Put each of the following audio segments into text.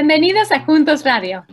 Bienvenidos a Juntos Radio,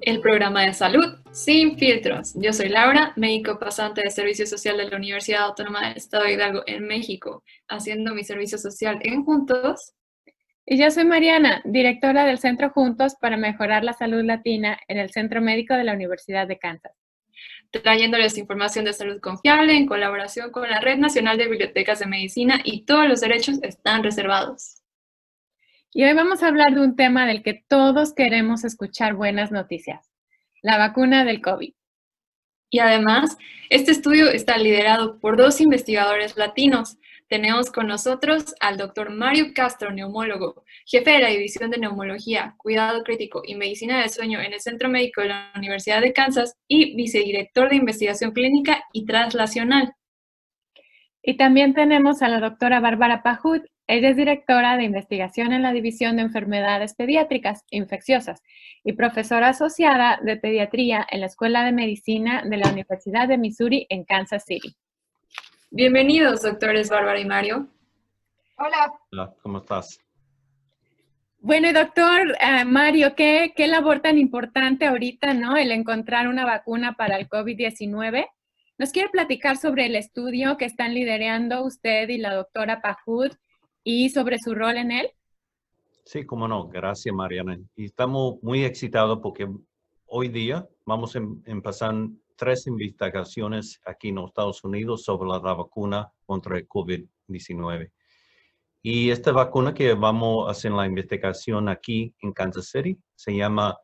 el programa de salud sin filtros. Yo soy Laura, médico pasante de Servicio Social de la Universidad Autónoma del Estado de Hidalgo en México, haciendo mi servicio social en Juntos. Y yo soy Mariana, directora del Centro Juntos para Mejorar la Salud Latina en el Centro Médico de la Universidad de Kansas. Trayéndoles información de salud confiable en colaboración con la Red Nacional de Bibliotecas de Medicina y todos los derechos están reservados. Y hoy vamos a hablar de un tema del que todos queremos escuchar buenas noticias, la vacuna del COVID. Y además, este estudio está liderado por dos investigadores latinos. Tenemos con nosotros al doctor Mario Castro, neumólogo, jefe de la División de Neumología, Cuidado Crítico y Medicina del Sueño en el Centro Médico de la Universidad de Kansas y vicedirector de Investigación Clínica y Translacional. Y también tenemos a la doctora Bárbara Pajut, ella es directora de investigación en la División de Enfermedades Pediátricas Infecciosas y profesora asociada de pediatría en la Escuela de Medicina de la Universidad de Missouri en Kansas City. Bienvenidos, doctores Bárbara y Mario. Hola. Hola, ¿cómo estás? Bueno, doctor eh, Mario, ¿qué, ¿qué labor tan importante ahorita, ¿no? El encontrar una vacuna para el COVID-19. ¿Nos quiere platicar sobre el estudio que están liderando usted y la doctora Pajud y sobre su rol en él? Sí, cómo no. Gracias, Mariana. Y estamos muy excitados porque hoy día vamos a em, empezar tres investigaciones aquí en los Estados Unidos sobre la vacuna contra el COVID-19. Y esta vacuna que vamos a hacer la investigación aquí en Kansas City se llama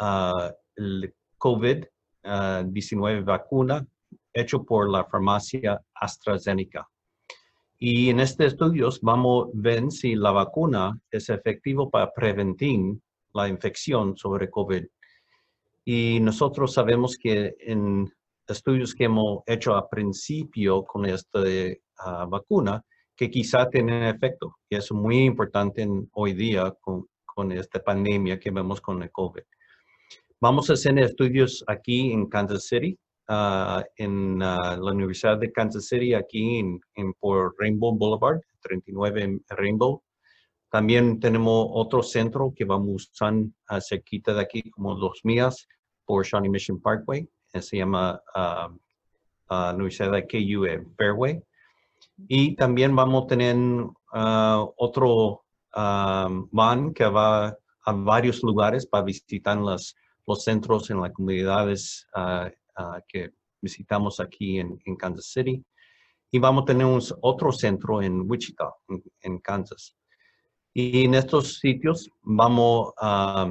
uh, el COVID-19 vacuna hecho por la farmacia AstraZeneca. Y en este estudio vamos a ver si la vacuna es efectiva para prevenir la infección sobre COVID. Y nosotros sabemos que en estudios que hemos hecho a principio con esta ah, vacuna, que quizá tienen efecto. Y es muy importante hoy día con, con esta pandemia que vemos con el COVID. Vamos a hacer estudios aquí en Kansas City Ah, en ah, la Universidad de Kansas City, aquí en, por Rainbow Boulevard, 39 en Rainbow. También tenemos otro centro que vamos a usar uh, cerquita de aquí, como dos millas, por Shawnee Mission Parkway. Eh, se llama uh, Universidad de KU en Fairway. Y también vamos a tener otro van que va a varios lugares para visitar los centros en las comunidades que visitamos aquí en, Kansas City. Y vamos a tener un, otro centro en Wichita, en, Kansas. Y en estos sitios vamos a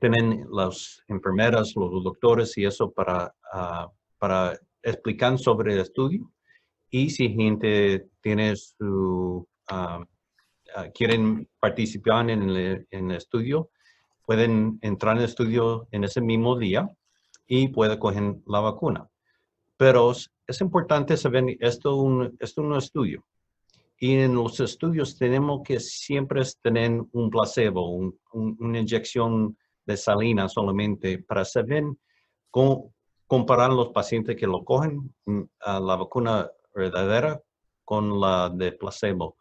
tener las enfermeras, los doctores y eso para, uh, para explicar sobre el estudio. Y si gente tiene su, quieren participar en el, en el estudio, pueden entrar en el estudio en ese mismo día y puede coger la vacuna. Pero es importante saber, esto, un, es un estudio. Y en los estudios tenemos que siempre tener un placebo, una inyección de salina solamente para saber cómo comparar los pacientes que lo cogen mm, a la vacuna verdadera con la de placebo.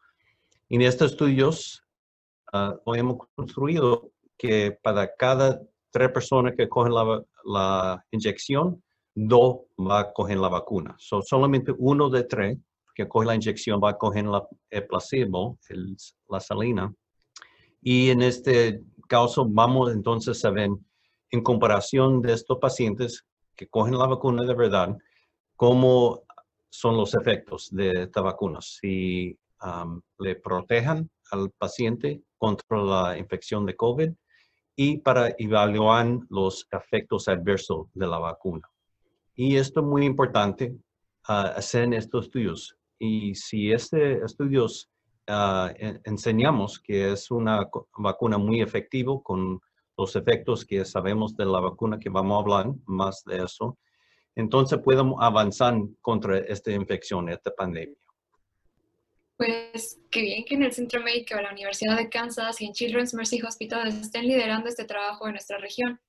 En estos estudios uh, hemos construido que para cada tres personas que cogen la, la inyección, dos va a coger la vacuna. So, solamente uno de tres que coge la inyección va a coger la, el placebo, la salina. Y en este caso vamos entonces a ver en comparación de estos pacientes que cogen la vacuna de verdad, cómo son los efectos de esta vacuna. Si um, le protejan al paciente contra la infección de COVID y para evaluar los efectos adversos de la vacuna. Y esto es muy importante uh, hacer estos estudios. Y si este estudios uh, enseñamos que es una vacuna muy efectiva con los efectos que sabemos de la vacuna, que vamos a hablar más de eso, entonces podemos avanzar contra esta infección, esta pandemia. Pues qué bien que en el Centro Médico de la Universidad de Kansas y en Children's Mercy Hospital estén liderando este trabajo en nuestra región.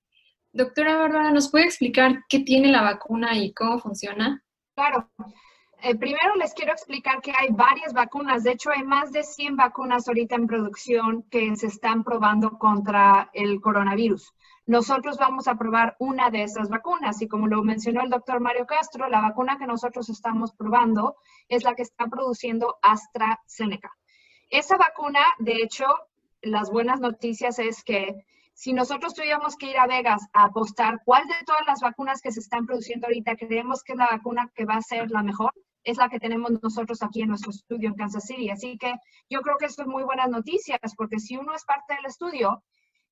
Doctora Bárbara, ¿nos puede explicar qué tiene la vacuna y cómo funciona? Claro. Eh, primero les quiero explicar que hay varias vacunas. De hecho, hay más de 100 vacunas ahorita en producción que se están probando contra el coronavirus. Nosotros vamos a probar una de esas vacunas y como lo mencionó el doctor Mario Castro, la vacuna que nosotros estamos probando es la que está produciendo AstraZeneca. Esa vacuna, de hecho, las buenas noticias es que si nosotros tuviéramos que ir a Vegas a apostar cuál de todas las vacunas que se están produciendo ahorita creemos que es la vacuna que va a ser la mejor, es la que tenemos nosotros aquí en nuestro estudio en Kansas City. Así que yo creo que esto es muy buenas noticias, porque si uno es parte del estudio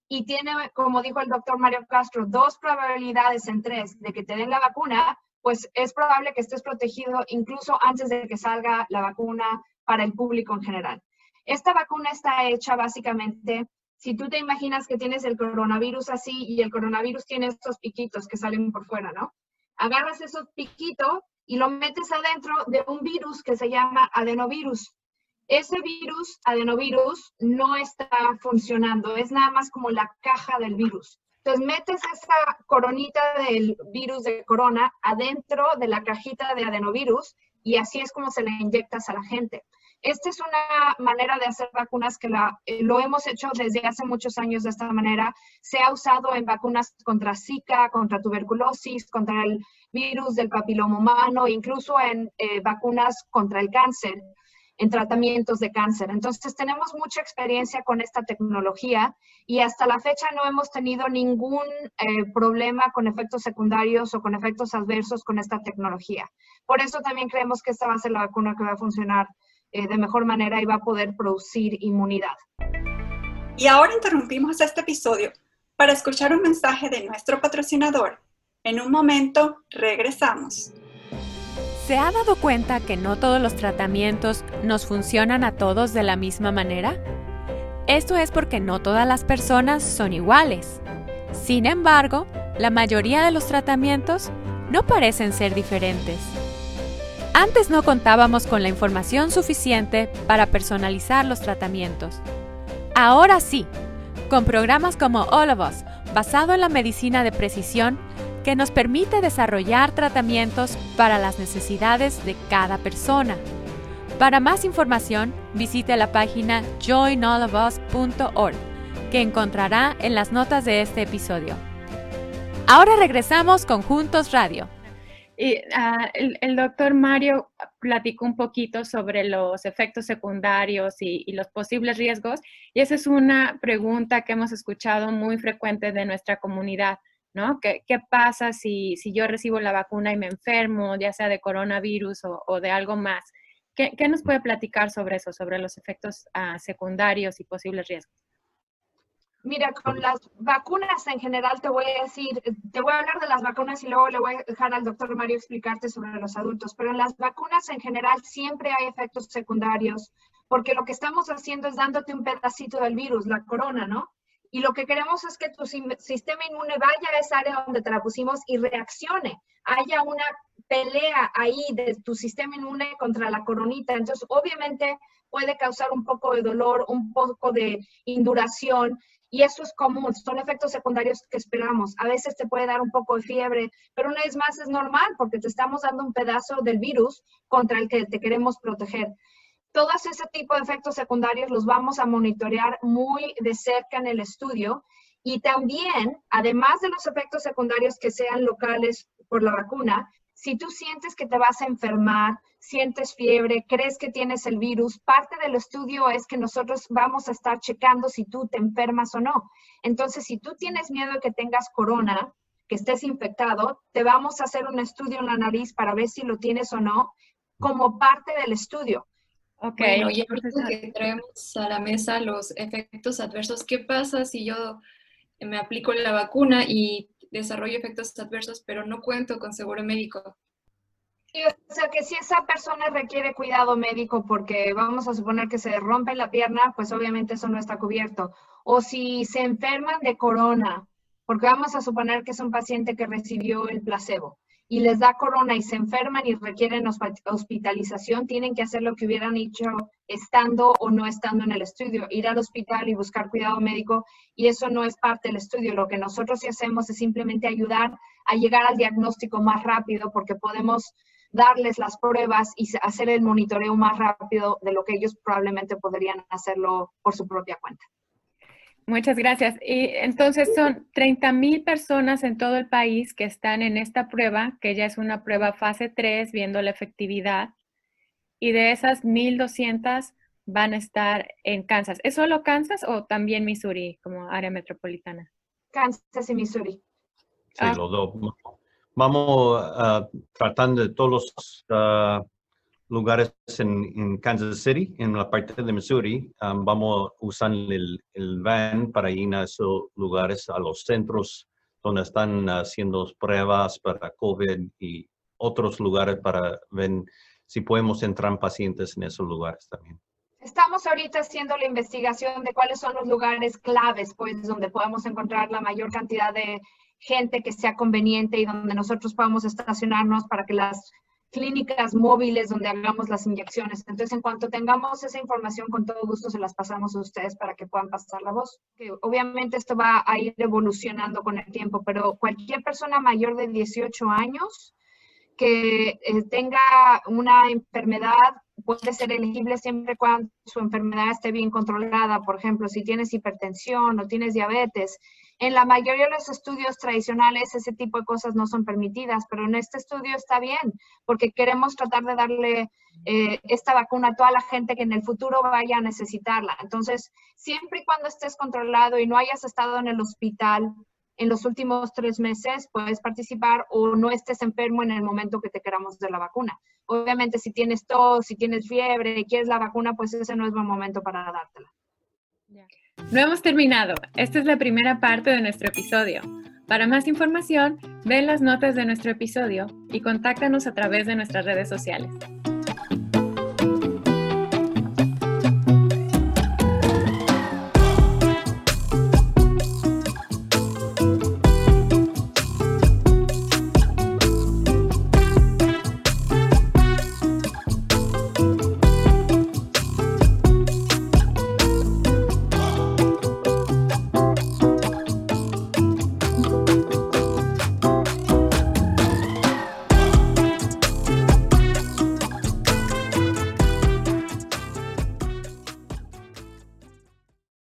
y tiene, como dijo el doctor Mario Castro, dos probabilidades en tres de que te den la vacuna, pues es probable que estés protegido incluso antes de que salga la vacuna para el público en general. Esta vacuna está hecha básicamente, si tú te imaginas que tienes el coronavirus así y el coronavirus tiene estos piquitos que salen por fuera, ¿no? Agarras esos piquitos y lo metes adentro de un virus que se llama adenovirus. Ese virus, adenovirus, no está funcionando, es nada más como la caja del virus. Entonces metes esa coronita del virus de corona adentro de la cajita de adenovirus y así es como se le inyectas a la gente. Esta es una manera de hacer vacunas que la, eh, lo hemos hecho desde hace muchos años de esta manera. Se ha usado en vacunas contra Zika, contra tuberculosis, contra el virus del papiloma humano, incluso en eh, vacunas contra el cáncer, en tratamientos de cáncer. Entonces tenemos mucha experiencia con esta tecnología y hasta la fecha no hemos tenido ningún eh, problema con efectos secundarios o con efectos adversos con esta tecnología. Por eso también creemos que esta va a ser la vacuna que va a funcionar eh, de mejor manera y va a poder producir inmunidad. Y ahora interrumpimos este episodio para escuchar un mensaje de nuestro patrocinador. En un momento regresamos. ¿Se ha dado cuenta que no todos los tratamientos nos funcionan a todos de la misma manera? Esto es porque no todas las personas son iguales. Sin embargo, la mayoría de los tratamientos no parecen ser diferentes. Antes no contábamos con la información suficiente para personalizar los tratamientos. Ahora sí, con programas como All of Us, basado en la medicina de precisión, que nos permite desarrollar tratamientos para las necesidades de cada persona. Para más información, visite la página joinallofus.org, que encontrará en las notas de este episodio. Ahora regresamos con Juntos Radio. Y, ah, el, doctor Mario platicó un poquito sobre los efectos secundarios y, los posibles riesgos, y esa es una pregunta que hemos escuchado muy frecuente de nuestra comunidad, ¿no? ¿Qué, pasa si, si, yo recibo la vacuna y me enfermo, ya sea de coronavirus o, de algo más? ¿Qué, ¿Qué, nos puede platicar sobre eso, sobre los efectos ah, secundarios y posibles riesgos? Mira, con las vacunas en general te voy a decir, te voy a hablar de las vacunas y luego le voy a dejar al doctor Mario explicarte sobre los adultos, pero en las vacunas en general siempre hay efectos secundarios, porque lo que estamos haciendo es dándote un pedacito del virus, la corona, ¿no? Y lo que queremos es que tu sistema inmune vaya a esa área donde te la pusimos y reaccione, haya una pelea ahí de tu sistema inmune contra la coronita. Entonces, obviamente puede causar un poco de dolor, un poco de induración y eso es común, son efectos secundarios que esperamos. A veces te puede dar un poco de fiebre, pero una vez más es normal porque te estamos dando un pedazo del virus contra el que te queremos proteger. Todos ese tipo de efectos secundarios los vamos a monitorear muy de cerca en el estudio y también, además de los efectos secundarios que sean locales por la vacuna, si tú sientes que te vas a enfermar, sientes fiebre, crees que tienes el virus, parte del estudio es que nosotros vamos a estar checando si tú te enfermas o no. Entonces, si tú tienes miedo de que tengas corona, que estés infectado, te vamos a hacer un estudio en la nariz para ver si lo tienes o no, como parte del estudio. Ok. Bueno, y que traemos a la mesa los efectos adversos, ¿qué pasa si yo me aplico la vacuna y desarrollo efectos adversos, pero no cuento con seguro médico. O sea que si esa persona requiere cuidado médico porque vamos a suponer que se rompe la pierna, pues obviamente eso no está cubierto. O si se enferman de corona, porque vamos a suponer que es un paciente que recibió el placebo y les da corona y se enferman y requieren hospitalización, tienen que hacer lo que hubieran hecho estando o no estando en el estudio, ir al hospital y buscar cuidado médico y eso no es parte del estudio. Lo que nosotros sí hacemos es simplemente ayudar a llegar al diagnóstico más rápido porque podemos darles las pruebas y hacer el monitoreo más rápido de lo que ellos probablemente podrían hacerlo por su propia cuenta. Muchas gracias. Y entonces son 30 mil personas en todo el país que están en esta prueba, que ya es una prueba fase 3, viendo la efectividad. Y de esas 1.200 van a estar en Kansas. ¿Es solo Kansas o también Missouri como área metropolitana? Kansas y Missouri. Sí, ah. los dos. Vamos uh, tratando de todos los ah, lugares en, Kansas City, en la parte de Missouri. Um, vamos usando el, el, van para ir a esos lugares, a los centros donde están haciendo pruebas para COVID y otros lugares para ver si podemos entrar pacientes en esos lugares también. Estamos ahorita haciendo la investigación de cuáles son los lugares claves, pues, donde podemos encontrar la mayor cantidad de gente que sea conveniente y donde nosotros podamos estacionarnos para que las clínicas móviles donde hagamos las inyecciones. Entonces, en cuanto tengamos esa información, con todo gusto se las pasamos a ustedes para que puedan pasar la voz. Que obviamente esto va a ir evolucionando con el tiempo, pero cualquier persona mayor de 18 años que eh, tenga una enfermedad puede ser elegible siempre cuando su enfermedad esté bien controlada. Por ejemplo, si tienes hipertensión o tienes diabetes. En la mayoría de los estudios tradicionales ese tipo de cosas no son permitidas, pero en este estudio está bien, porque queremos tratar de darle eh, esta vacuna a toda la gente que en el futuro vaya a necesitarla. Entonces, siempre y cuando estés controlado y no hayas estado en el hospital en los últimos tres meses puedes participar o no estés enfermo en el momento que te queramos de la vacuna. Obviamente, si tienes tos, si tienes fiebre y quieres la vacuna, pues ese no es buen momento para dártela. No hemos terminado. Esta es la primera parte de nuestro episodio. Para más información, ve las notas de nuestro episodio y contáctanos a través de nuestras redes sociales.